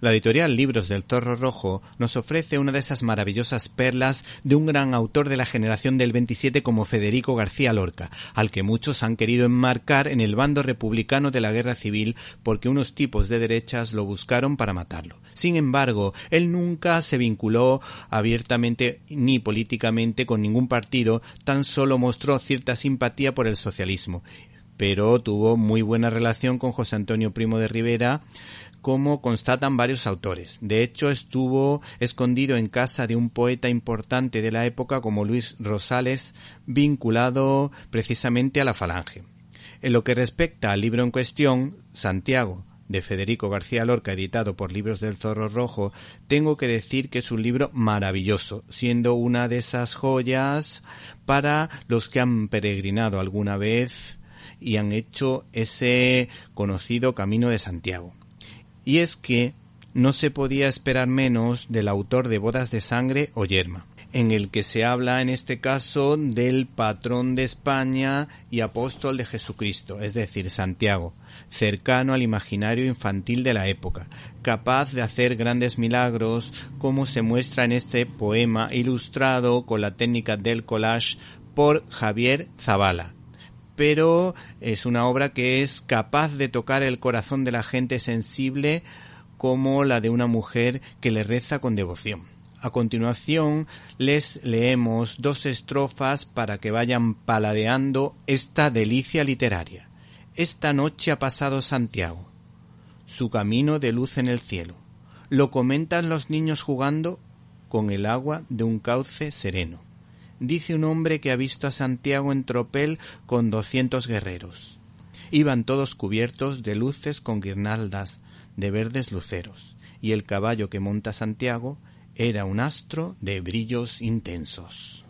La editorial Libros del Zorro Rojo nos ofrece una de esas maravillosas perlas de un gran autor de la generación del 27 como Federico García Lorca, al que muchos han querido enmarcar en el bando republicano de la guerra civil porque unos tipos de derechas lo buscaron para matarlo. Sin embargo, él nunca se vinculó abiertamente ni políticamente con ningún partido, tan solo mostró cierta simpatía por el socialismo pero tuvo muy buena relación con José Antonio Primo de Rivera, como constatan varios autores. De hecho, estuvo escondido en casa de un poeta importante de la época como Luis Rosales, vinculado precisamente a la Falange. En lo que respecta al libro en cuestión, Santiago, de Federico García Lorca, editado por Libros del Zorro Rojo, tengo que decir que es un libro maravilloso, siendo una de esas joyas para los que han peregrinado alguna vez y han hecho ese conocido Camino de Santiago. Y es que no se podía esperar menos del autor de Bodas de Sangre o Yerma, en el que se habla en este caso del patrón de España y apóstol de Jesucristo, es decir, Santiago, cercano al imaginario infantil de la época, capaz de hacer grandes milagros como se muestra en este poema ilustrado con la técnica del collage por Javier Zavala, pero es una obra que es capaz de tocar el corazón de la gente sensible como la de una mujer que le reza con devoción. A continuación les leemos dos estrofas para que vayan paladeando esta delicia literaria. Esta noche ha pasado Santiago, su camino de luz en el cielo. Lo comentan los niños jugando con el agua de un cauce sereno dice un hombre que ha visto a Santiago en tropel con doscientos guerreros. Iban todos cubiertos de luces con guirnaldas de verdes luceros, y el caballo que monta Santiago era un astro de brillos intensos.